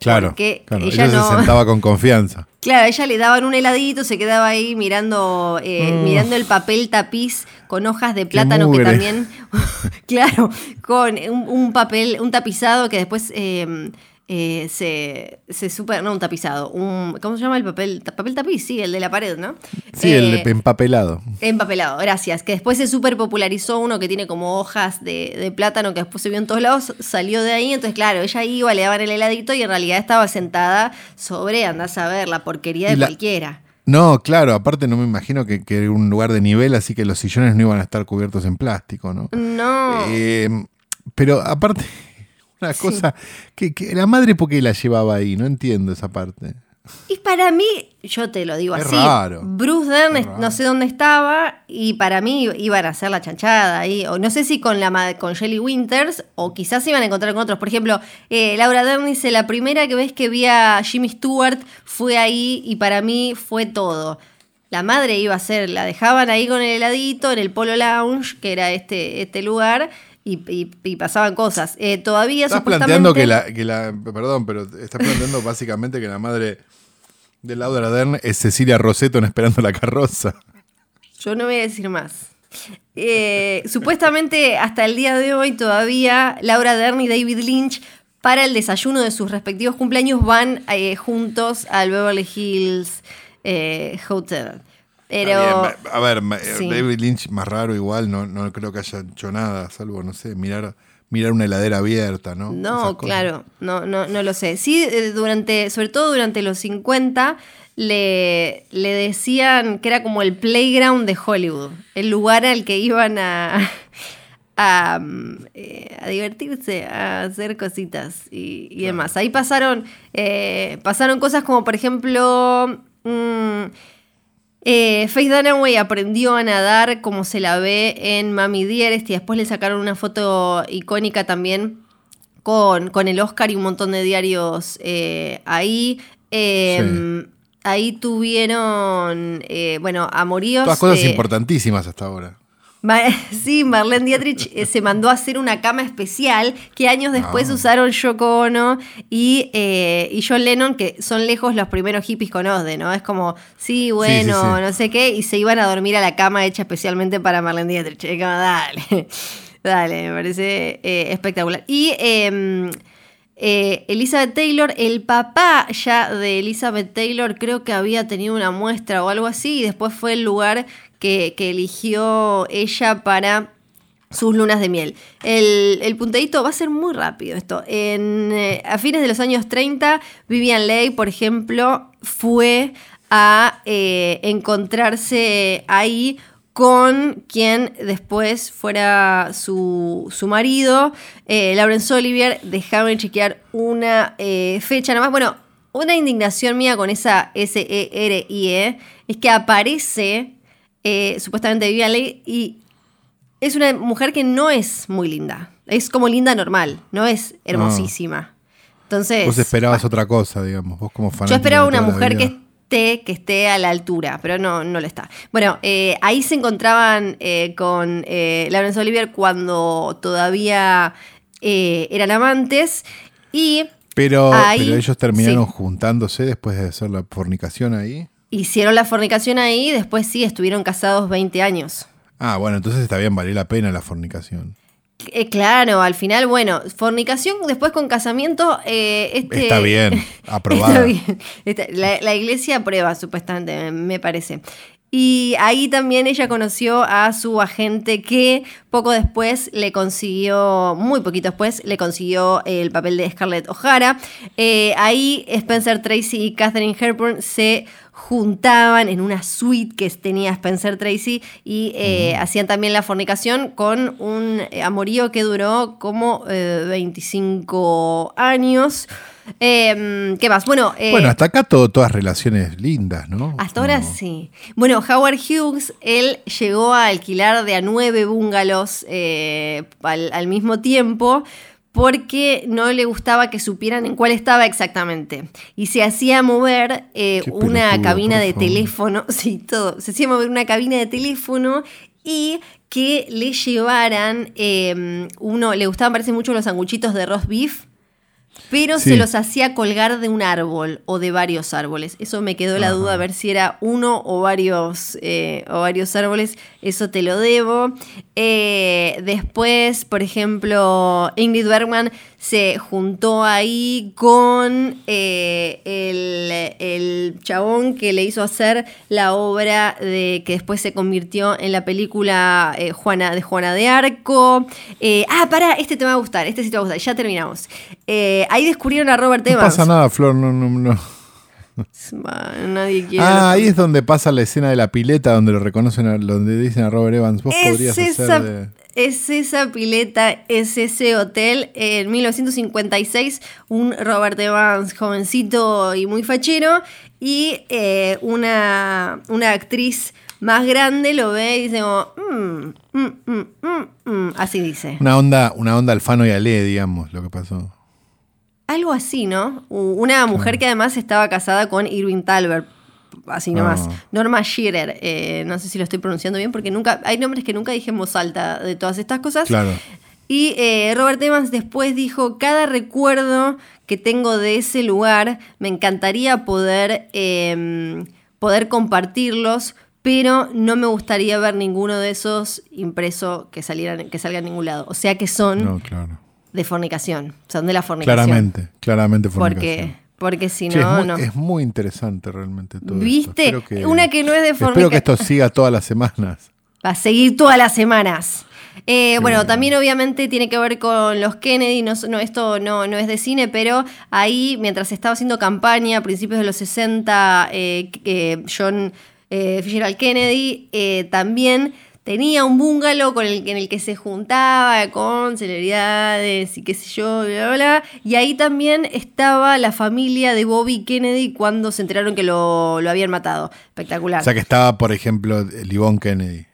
Claro, ella, se sentaba con confianza. Claro, ella le daban un heladito, se quedaba ahí mirando, eh, mm. mirando el papel tapiz con hojas de plátano que también, claro, con un, papel, un tapizado que después eh, eh, se, se super. No, un tapizado. Un, ¿Cómo se llama el papel? Papel tapiz, sí, el de la pared, ¿no? Sí, el de empapelado. Empapelado, gracias. Que después se super popularizó uno que tiene como hojas de, plátano que después se vio en todos lados, salió de ahí. Entonces, claro, ella iba, le daban el heladito y en realidad estaba sentada sobre, andás a ver, la porquería de cualquiera. No, claro, aparte no me imagino que, era un lugar de nivel, así que los sillones no iban a estar cubiertos en plástico, ¿no? No. Eh, pero aparte, una cosa que, la madre, ¿por qué la llevaba ahí? No entiendo esa parte. Y para mí, yo te lo digo es así. Raro. Bruce Dern no sé dónde estaba y para mí iban a hacer la chanchada ahí. O no sé si con la con Shelly Winters o quizás se iban a encontrar con otros. Por ejemplo, eh, Laura Dern dice, la primera que ves que vi a Jimmy Stewart fue ahí y para mí fue todo. La madre iba a ser, la dejaban ahí con el heladito en el Polo Lounge, que era este, este lugar y, pasaban cosas. Eh, todavía Estás planteando que la, que la. Perdón, pero estás planteando básicamente que la madre de Laura Dern es Cecilia Roseto en Esperando la Carroza. Yo no voy a decir más. Eh, supuestamente hasta el día de hoy todavía Laura Dern y David Lynch para el desayuno de sus respectivos cumpleaños van eh, juntos al Beverly Hills Hotel. Pero. A ver, David Lynch más raro igual, no, no creo que haya hecho nada, salvo, no sé, mirar mirar una heladera abierta, ¿no? No, claro, no, no, no lo sé. Sí, eh, durante, sobre todo durante los 50, le, le decían que era como el playground de Hollywood, el lugar al que iban a, a, eh, divertirse, a hacer cositas y, demás. Ahí pasaron, eh, pasaron cosas como, por ejemplo, mm, eh, Faith Dunaway aprendió a nadar como se la ve en Mami Dearest y después le sacaron una foto icónica también con, con el Oscar y un montón de diarios eh, ahí. Em, ahí tuvieron, eh, bueno, amoríos. Todas cosas importantísimas hasta ahora. Sí, Marlene Dietrich eh, se mandó a hacer una cama especial que años después Ah. usaron Yoko Ono y, eh, y John Lennon, que son lejos los primeros hippies con OSDE, ¿no? Es como, sí, bueno, sí. no sé qué, y se iban a dormir a la cama hecha especialmente para Marlene Dietrich. Es como, dale, dale, me parece eh, espectacular. Y em, eh, Elizabeth Taylor, el papá ya de Elizabeth Taylor creo que había tenido una muestra o algo así y después fue el lugar que, eligió ella para sus lunas de miel. El, el punteíto va a ser muy rápido esto. En, eh, a fines de los años 30, Vivian Leigh, por ejemplo, fue a eh, encontrarse ahí con quien después fuera su, su marido, eh, Laurence Olivier, de chequear una fecha nada más. Bueno, una indignación mía con esa S-E-R-I-E es que aparece eh, supuestamente Vivian Leigh y es una mujer que no es muy linda. Es como linda normal, no es hermosísima. Entonces, Vos esperabas otra cosa, digamos, vos como fanática yo esperaba una mujer que esté, que esté a la altura, pero no, no lo está. Bueno, eh, ahí se encontraban eh, con eh, Laurence Olivier cuando todavía eh, eran amantes y Pero, ahí- pero ellos terminaron sí. juntándose después de hacer la fornicación ahí. Hicieron la fornicación ahí y después sí estuvieron casados 20 años. Ah, bueno, entonces está bien, valió la pena la fornicación. Eh, claro, al final, bueno, fornicación después con casamiento. eh, este- Está bien. Está- la, la iglesia aprueba, supuestamente, me- me parece. Y ahí también ella conoció a su agente que poco después le consiguió, muy poquito después, le consiguió el papel de Scarlett O'Hara. Eh, ahí Spencer Tracy y Catherine Hepburn se juntaban en una suite que tenía Spencer Tracy y eh, hacían también la fornicación con un eh, amorío que duró como eh, 25 años. Eh, ¿Qué más? Bueno, eh, bueno, hasta acá todo, todas relaciones lindas, ¿no? hasta ahora sí. Bueno, Howard Hughes, él llegó a alquilar de a nueve bungalows eh, al, al mismo tiempo porque no le gustaba que supieran en cuál estaba exactamente. Y se hacía mover eh, una pelotudo, cabina de teléfono, sí, todo. Se hacía mover una cabina de teléfono y que le llevaran eh, uno, le gustaban parece mucho los sanguchitos de roast beef. Pero Sí. se los hacía colgar de un árbol o de varios árboles. Eso me quedó la Ajá. duda a ver si era uno o varios, eh, o varios árboles. Eso te lo debo. Eh, después, por ejemplo, Ingrid Bergman se juntó ahí con eh, el, el chabón que le hizo hacer la obra de que después se convirtió en la película eh, Juana, de Juana de Arco. Eh, ah, pará, este te va a gustar, este sí te va a gustar, ya terminamos. Eh, ahí descubrieron a Robert No Evans. pasa nada, Flor, no, no, no. Ma, Nadie quiere. Ah, ahí es donde pasa la escena de la pileta, donde lo reconocen, donde dicen a Robert Evans, vos podrías es hacer esa, de... es esa pileta, es ese hotel. En 1956, un Robert Evans jovencito y muy fachero, y eh, una, una actriz más grande lo ve y dice como, "Mm, mm, mm, mm, mm", así dice. Una onda, una onda Alfano y Ale, digamos, lo que pasó. Algo así, ¿no? Una mujer que además estaba casada con Irving Talbert. Así nomás. Ah. Norma Shearer. eh, no sé si lo estoy pronunciando bien porque nunca. Hay nombres que nunca dije en voz alta de todas estas cosas. Claro. Y eh, Robert Evans después dijo: Cada recuerdo que tengo de ese lugar, me encantaría poder, eh, poder compartirlos. Pero no me gustaría ver ninguno de esos impreso que salieran, que salga en ningún lado. O sea que son No, claro. de fornicación. Son de la fornicación. Claramente, claramente fornicación. porque si Sí, no, es, muy, no. es muy interesante realmente todo esto. ¿Viste? Espero Una que no es de Espero fornica- que esto siga todas las semanas. Va a seguir todas las semanas. Eh, bueno, también obviamente tiene que ver con los Kennedy, no, no, esto no, no es de cine, pero ahí mientras estaba haciendo campaña a principios de los 60, eh, que John eh, Fitzgerald Kennedy eh, también tenía un bungalow con el, en el que se juntaba con celebridades y qué sé yo, bla, bla, bla. Y ahí también estaba la familia de Bobby Kennedy cuando se enteraron que lo, lo habían matado. Espectacular. O sea que estaba, por ejemplo, Livon Kennedy.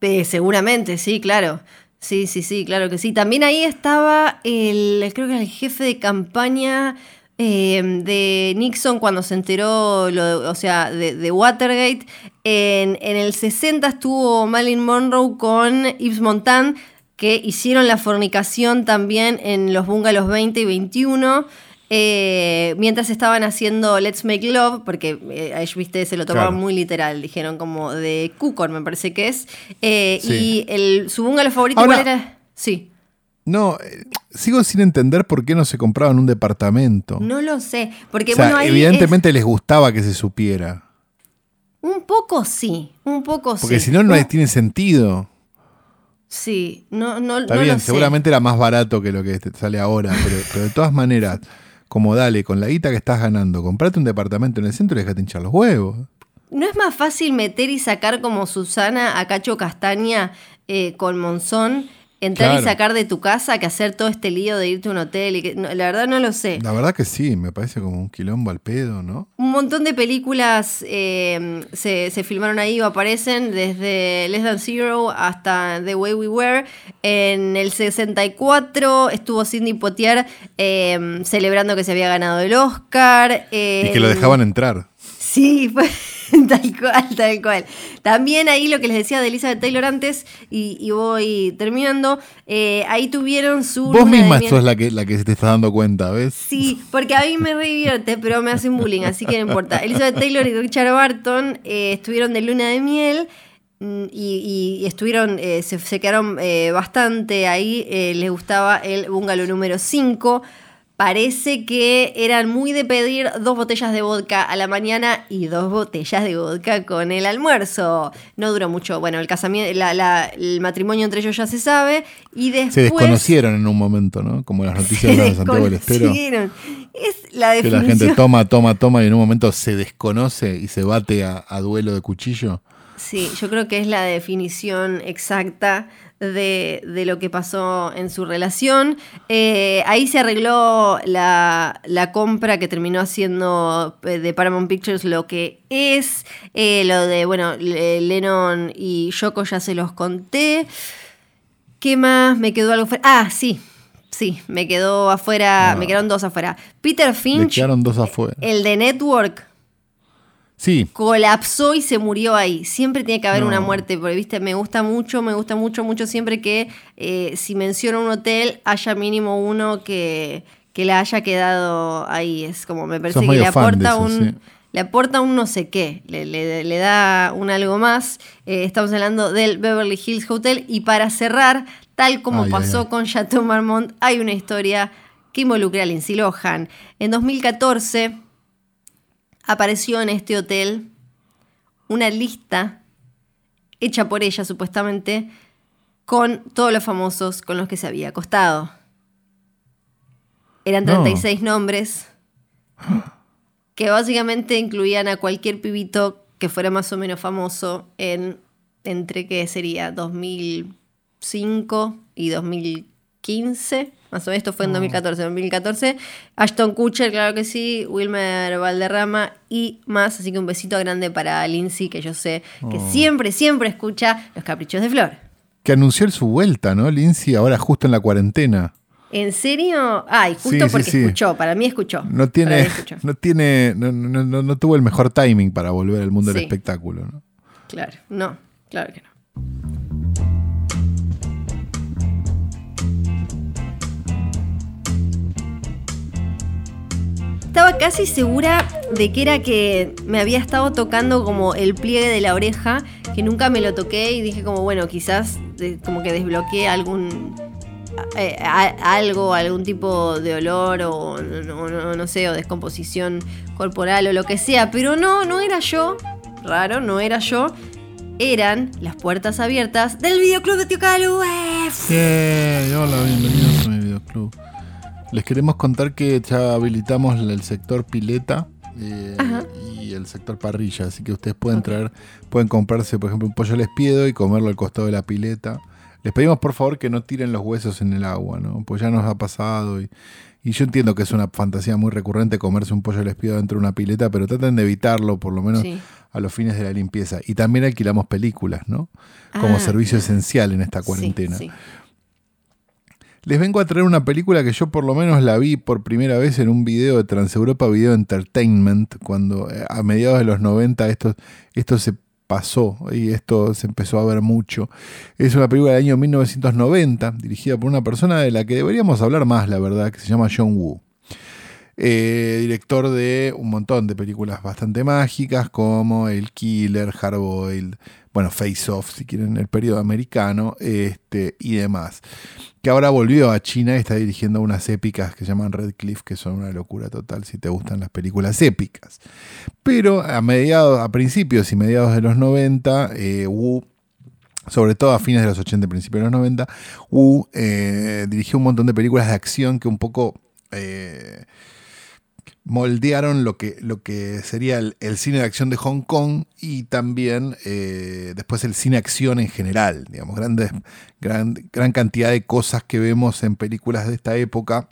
Eh, seguramente, sí, claro. Sí, sí, sí, claro que sí. También ahí estaba el, creo que era el jefe de campaña eh, de Nixon cuando se enteró, lo de- o sea, de, de Watergate. En, en el 60 estuvo Marilyn Monroe con Yves Montand, que hicieron la fornicación también en los bungalows 20 y 21. eh, mientras estaban haciendo Let's Make Love, porque eh, a ellos, viste, se lo tomaron Claro. muy literal, dijeron como de Cukor, me parece que es. Eh, Sí. Y el, su bungalow favorito Ahora- igual era. Sí. No, eh, sigo sin entender por qué no se compraban un departamento. No lo sé. Porque o sea, bueno, ahí. evidentemente les gustaba que se supiera. un poco sí. Un poco Porque sí. si no, no Un- tiene sentido. Sí, no, no, Está no bien, lo sé. seguramente era más barato que lo que te sale ahora, pero, pero de todas maneras, como dale, con la guita que estás ganando, comprate un departamento en el centro y dejate hinchar los huevos. ¿No es más fácil meter y sacar como Susana a Cacho Castaña eh, con Monzón? Entrar y sacar de tu casa que hacer todo este lío de irte a un hotel. Y que, no, la verdad no lo sé. La verdad que sí, me parece como un quilombo al pedo, ¿no? Un montón de películas eh, se, se filmaron ahí o aparecen, desde Less Than Zero hasta The Way We Were. En el 64 estuvo Sidney Poitier eh, celebrando que se había ganado el Oscar. Y que lo dejaban entrar. Sí, fue tal cual, tal cual. También ahí lo que les decía de Elizabeth Taylor antes, y, y voy terminando, eh, ahí tuvieron su... Vos misma sos la que, la que te estás dando cuenta, ¿ves? Sí, porque a mí me revierte, pero me hacen bullying, así que no importa. Elizabeth Taylor y Richard Barton eh, estuvieron de luna de miel mm, y, y- y estuvieron, eh, se, se quedaron eh, bastante ahí. eh, les gustaba el bungalow número 5. Parece que eran muy de pedir dos botellas de vodka a la mañana y dos botellas de vodka con el almuerzo. No duró mucho. Bueno, el casamiento, la- la- el matrimonio entre ellos ya se sabe. Y después. Se desconocieron en un momento, ¿no? Como las noticias de Santiago del Estero. Es la Que definición. la gente toma, toma, toma y en un momento se desconoce y se bate a, a duelo de cuchillo. Sí, yo creo que es la definición exacta de, de lo que pasó en su relación. Eh, ahí se arregló la, la compra que terminó haciendo eh, de Paramount Pictures lo que es. Eh, lo de, bueno, Le- Lennon y Yoko ya se los conté. ¿Qué más? Me quedó algo fuera. Ah, sí. Sí, me quedó afuera, Ah. me quedaron dos afuera. Peter Finch, quedaron dos afuera. el de Network, Sí, colapsó y se murió ahí. Siempre tiene que haber No. una muerte, porque viste, me gusta mucho, me gusta mucho, mucho siempre que eh, si menciono un hotel haya mínimo uno que, que le haya quedado ahí. Es como me parece Sos que le aporta eso, un. sí. Le aporta un no sé qué, le, le- le da un algo más. Eh, estamos hablando del Beverly Hills Hotel. Y para cerrar, tal como Ay, ay, pasó ay. con Chateau Marmont, hay una historia que involucra a Lindsay Lohan. En 2014 apareció en este hotel una lista hecha por ella supuestamente con todos los famosos con los que se había acostado. Eran No. 36 nombres que básicamente incluían a cualquier pibito que fuera más o menos famoso en entre qué sería 2005 y 2015. Más o menos esto fue en 2014. 2014. Ashton Kutcher, claro que sí. Wilmer Valderrama y más. Así que un besito grande para Lindsay, que yo sé que Oh. siempre, siempre escucha Los Caprichos de Flor. que anunció su vuelta, ¿no? Lindsay, ahora justo en la cuarentena. ¿En serio? Ay, justo Sí, porque sí. escuchó. Para mí escuchó. No tiene, escuchó. no tiene, no, no- no- no tuvo el mejor timing para volver al mundo del espectáculo, ¿no? Claro, no, claro que no. Estaba casi segura de que era que me había estado tocando como el pliegue de la oreja, que nunca me lo toqué y dije como, bueno, quizás como que desbloqueé algún eh, algo, algún tipo de olor o no, sé, o descomposición corporal o lo que sea, pero no, no era yo, raro, no era yo, eran las puertas abiertas del videoclub de Tío Calu. Yay, hola, bienvenidos a mi videoclub. Les queremos contar que ya habilitamos el sector pileta eh, y el sector parrilla, así que ustedes pueden traer, pueden comprarse, por ejemplo, un pollo al espiedo y comerlo al costado de la pileta. Les pedimos por favor que no tiren los huesos en el agua, ¿no? Pues ya nos ha pasado y, y yo entiendo que es una fantasía muy recurrente comerse un pollo al espiedo dentro de una pileta, pero traten de evitarlo, por lo menos Sí. a los fines de la limpieza. Y también alquilamos películas, ¿no? Como Ah, servicio claro. esencial en esta Sí, cuarentena. sí. Les vengo a traer una película que yo por lo menos la vi por primera vez en un video de Transeuropa Video Entertainment, cuando eh, a mediados de los 90 esto, esto se pasó y esto se empezó a ver mucho. Es una película del año 1990, dirigida por una persona de la que deberíamos hablar más, la verdad, que se llama John Woo. Eh, director de un montón de películas bastante mágicas como El Killer, Hardboiled, bueno, Face Off, si quieren, el periodo americano este, y demás. Que ahora volvió a China y está dirigiendo unas épicas que se llaman Red Cliff, que son una locura total si te gustan las películas épicas. Pero a mediados, a principios y mediados de los 90, eh, Wu sobre todo a fines de los 80 y principios de los 90, Wu eh, dirigió un montón de películas de acción que un poco moldearon lo que, lo que sería el, cine de acción de Hong Kong y también eh, después el cine acción en general, digamos, grandes, gran, gran cantidad de cosas que vemos en películas de esta época.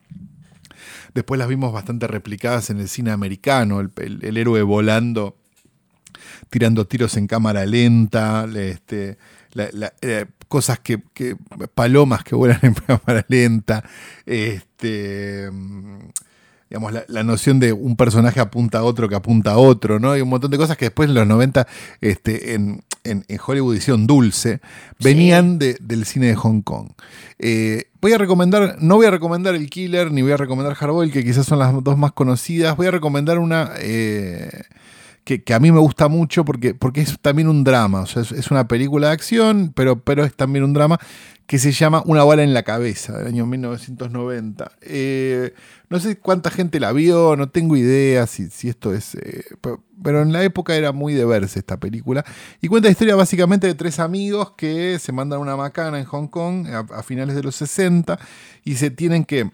Después las vimos bastante replicadas en el cine americano, el, héroe volando, tirando tiros en cámara lenta, este, eh, cosas que, que, palomas que vuelan en cámara lenta, este digamos, la, noción de un personaje apunta a otro que apunta a otro, ¿no? Hay un montón de cosas que después en los 90 este, en, Hollywood hicieron dulce, venían del cine de Hong Kong. Eh, voy a recomendar, no voy a recomendar El Killer, ni voy a recomendar Hardboiled, que quizás son las dos más conocidas, voy a recomendar una... Eh, que, a mí me gusta mucho porque, porque es también un drama, o sea, es, una película de acción, pero, pero es también un drama que se llama Una bala en la cabeza, del año 1990. Eh, no sé cuánta gente la vio, no tengo idea si, si esto es... Eh, pero en la época era muy de verse esta película. Y cuenta la historia básicamente de tres amigos que se mandan una macana en Hong Kong a, finales de los 60 y se tienen que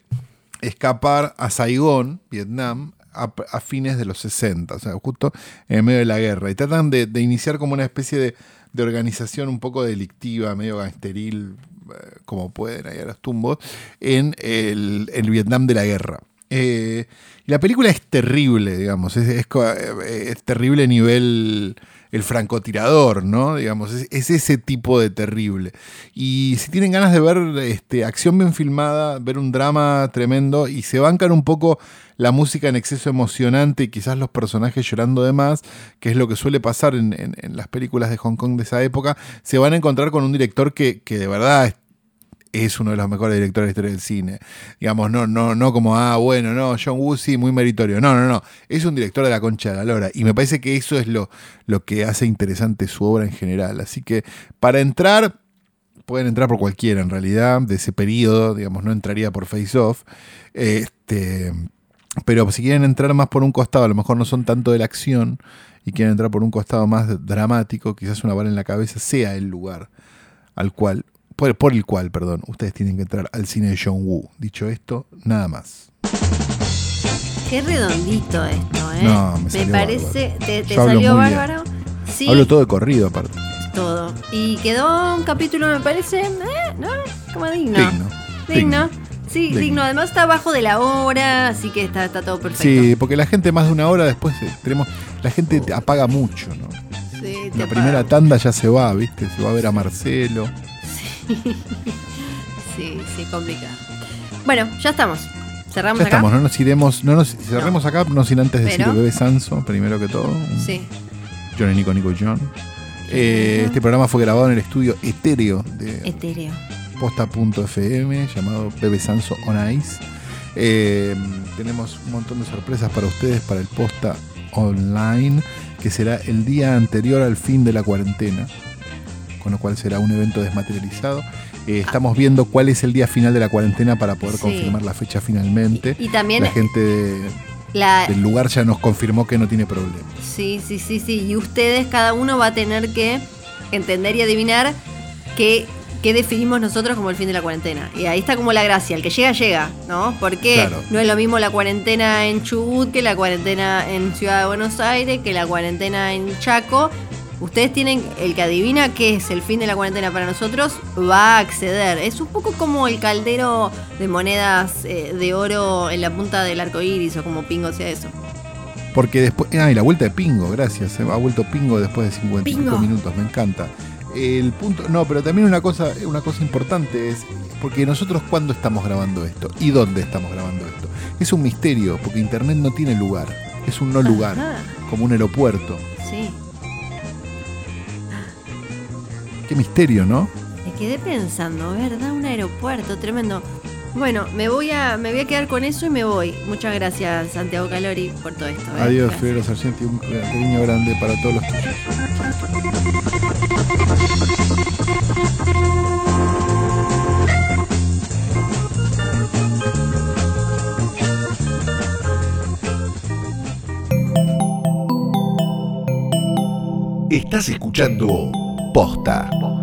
escapar a Saigón, Vietnam, a, fines de los 60, o sea, justo en medio de la guerra. Y tratan de, iniciar como una especie de, organización un poco delictiva, medio gangsteril, eh, como pueden ahí a los tumbos, en el, Vietnam de la guerra. Eh, la película es terrible, digamos, es, es, es terrible nivel el francotirador, ¿no? Digamos, es, ese tipo de terrible. Y si tienen ganas de ver este, acción bien filmada, ver un drama tremendo y se bancan un poco la música en exceso emocionante y quizás los personajes llorando de más, que es lo que suele pasar en, las películas de Hong Kong de esa época, se van a encontrar con un director que, que de verdad es uno de los mejores directores de la historia del cine. Digamos, no, no, no como, ah, bueno, no, John Woo muy meritorio. No, no, no. Es un director de la concha de la lora. Y me parece que eso es lo, lo que hace interesante su obra en general. Así que para entrar, pueden entrar por cualquiera en realidad, de ese periodo, digamos, no entraría por Face Off. Este, pero si quieren entrar más por un costado, a lo mejor no son tanto de la acción y quieren entrar por un costado más dramático, quizás una bala en la cabeza sea el lugar al cual por, el cual, perdón, ustedes tienen que entrar al cine de John Woo. Dicho esto, nada más. Qué redondito esto, ¿eh? No, me, me parece. ¿Te, salió bárbaro? Sí. Hablo todo de corrido, aparte. Todo. Y quedó un capítulo, me parece, ¿eh? ¿no? Como digno. Digno. Digno. Sí, digno. Además está abajo de la hora, así que está, está todo perfecto. Sí, porque la gente más de una hora después eh, tenemos. La gente apaga mucho, ¿no? Sí, la primera tanda ya se va, ¿viste? Se va a ver a Marcelo. sí, sí, complicado. Bueno, ya estamos. Cerramos ya acá. estamos, no nos iremos, no nos cerremos acá, no sin antes decir el bebé Sanso, primero que todo. Sí. John y Nico, Nico y John. Eh, este programa fue grabado en el estudio etéreo de etéreo. posta.fm llamado Bebe Sanso on Ice. Eh, tenemos un montón de sorpresas para ustedes para el posta online, que será el día anterior al fin de la cuarentena con lo cual será un evento desmaterializado. Eh, estamos viendo cuál es el día final de la cuarentena para poder confirmar la fecha finalmente. Y, también la gente del lugar ya nos confirmó que no tiene problema. Sí, sí, sí, sí. Y ustedes, cada uno va a tener que entender y adivinar qué, qué definimos nosotros como el fin de la cuarentena. Y ahí está como la gracia, el que llega, llega, ¿no? Porque no es lo mismo la cuarentena en Chubut que la cuarentena en Ciudad de Buenos Aires, que la cuarentena en Chaco ustedes tienen, el que adivina qué es el fin de la cuarentena para nosotros, va a acceder. Es un poco como el caldero de monedas eh, de oro en la punta del arco iris o como pingo sea eso. Porque después. Ah, y la vuelta de pingo, gracias. Se ha vuelto pingo después de 55 minutos, me encanta. El punto, no, pero también una cosa, una cosa importante es, porque nosotros cuándo estamos grabando esto y dónde estamos grabando esto. Es un misterio, porque Internet no tiene lugar, es un no lugar, Ajá. como un aeropuerto. Sí. Qué misterio, ¿no? Me quedé pensando, ¿verdad? Un aeropuerto, tremendo. Bueno, me voy a, me voy a quedar con eso y me voy. Muchas gracias, Santiago Calori, por todo esto. ¿eh? Adiós. Federo Sargenti, un cariño grande para todos los tuyos. Estás escuchando Porta.